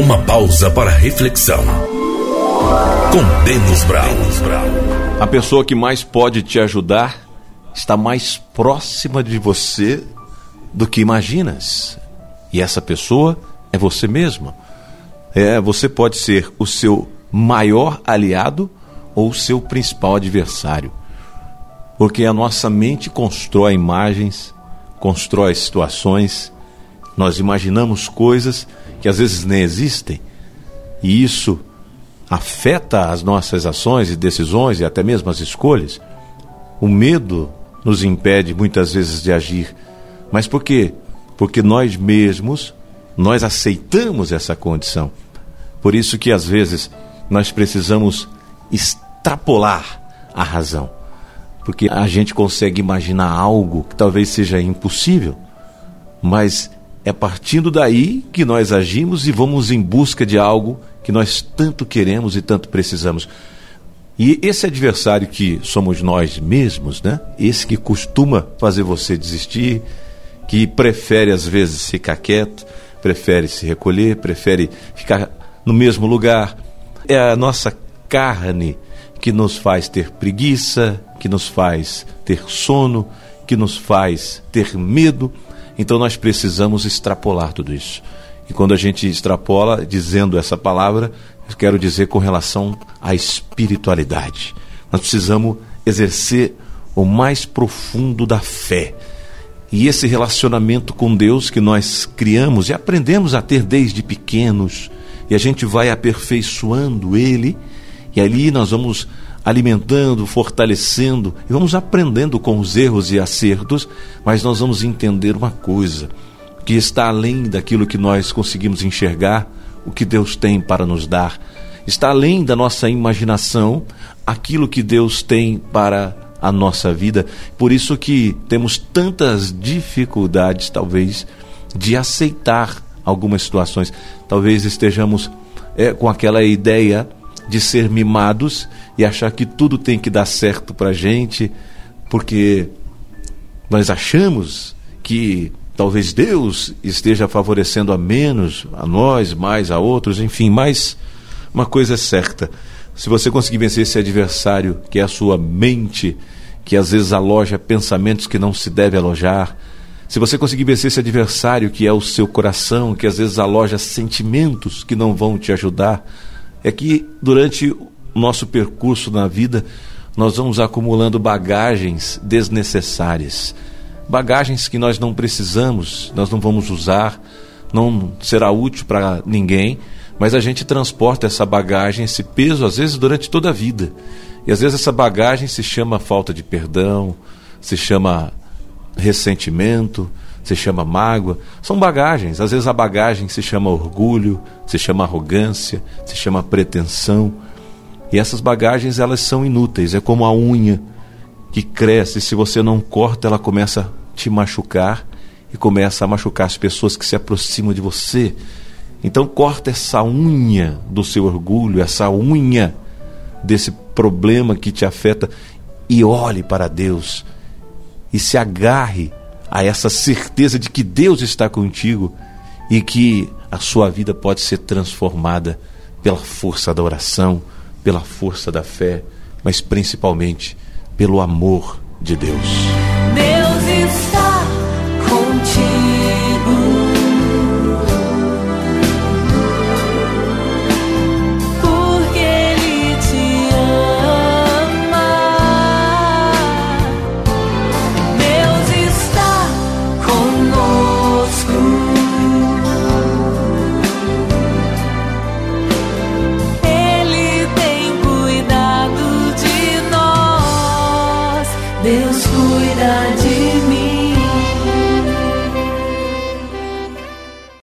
Uma pausa para reflexão. Com Denis Brown. A pessoa que mais pode te ajudar está mais próxima de você do que imaginas. E essa pessoa é você mesma. É, você pode ser o seu maior aliado ou o seu principal adversário. Porque a nossa mente constrói imagens, constrói situações, nós imaginamos coisas que às vezes nem existem, e isso afeta as nossas ações e decisões e até mesmo as escolhas. O medo nos impede muitas vezes de agir. Mas por quê? Porque nós mesmos nós aceitamos essa condição. Por isso que às vezes nós precisamos extrapolar a razão. Porque a gente consegue imaginar algo que talvez seja impossível, mas é partindo daí que nós agimos e vamos em busca de algo que nós tanto queremos e tanto precisamos. E esse adversário que somos nós mesmos, né? Esse que costuma fazer você desistir, que prefere às vezes ficar quieto, prefere se recolher, prefere ficar no mesmo lugar. É a nossa carne que nos faz ter preguiça, que nos faz ter sono, que nos faz ter medo. Então nós precisamos extrapolar tudo isso. E quando a gente extrapola dizendo essa palavra, quero dizer com relação à espiritualidade. Nós precisamos exercer o mais profundo da fé. E esse relacionamento com Deus que nós criamos e aprendemos a ter desde pequenos, e a gente vai aperfeiçoando ele, e ali nós vamos alimentando, fortalecendo e vamos aprendendo com os erros e acertos, mas nós vamos entender uma coisa que está além daquilo que nós conseguimos enxergar, o que Deus tem para nos dar, está além da nossa imaginação, aquilo que Deus tem para a nossa vida. Por isso que temos tantas dificuldades, talvez, de aceitar algumas situações. Talvez estejamos é, com aquela ideia de ser mimados e achar que tudo tem que dar certo para gente, porque nós achamos que talvez Deus esteja favorecendo a menos a nós, mais a outros, enfim, mas uma coisa é certa: se você conseguir vencer esse adversário, que é a sua mente, que às vezes aloja pensamentos que não se deve alojar, se você conseguir vencer esse adversário, que é o seu coração, que às vezes aloja sentimentos que não vão te ajudar, é que durante o nosso percurso na vida nós vamos acumulando bagagens desnecessárias, bagagens que nós não precisamos, nós não vamos usar, não será útil para ninguém, mas a gente transporta essa bagagem, esse peso, às vezes durante toda a vida. E às vezes essa bagagem se chama falta de perdão, se chama ressentimento, se chama mágoa, são bagagens. Às vezes a bagagem se chama orgulho, se chama arrogância, se chama pretensão. E essas bagagens elas são inúteis, é como a unha que cresce, se você não corta, ela começa a te machucar e começa a machucar as pessoas que se aproximam de você. Então corta essa unha do seu orgulho, essa unha desse problema que te afeta e olhe para Deus e se agarre a essa certeza de que Deus está contigo e que a sua vida pode ser transformada pela força da oração, pela força da fé, mas principalmente pelo amor de Deus.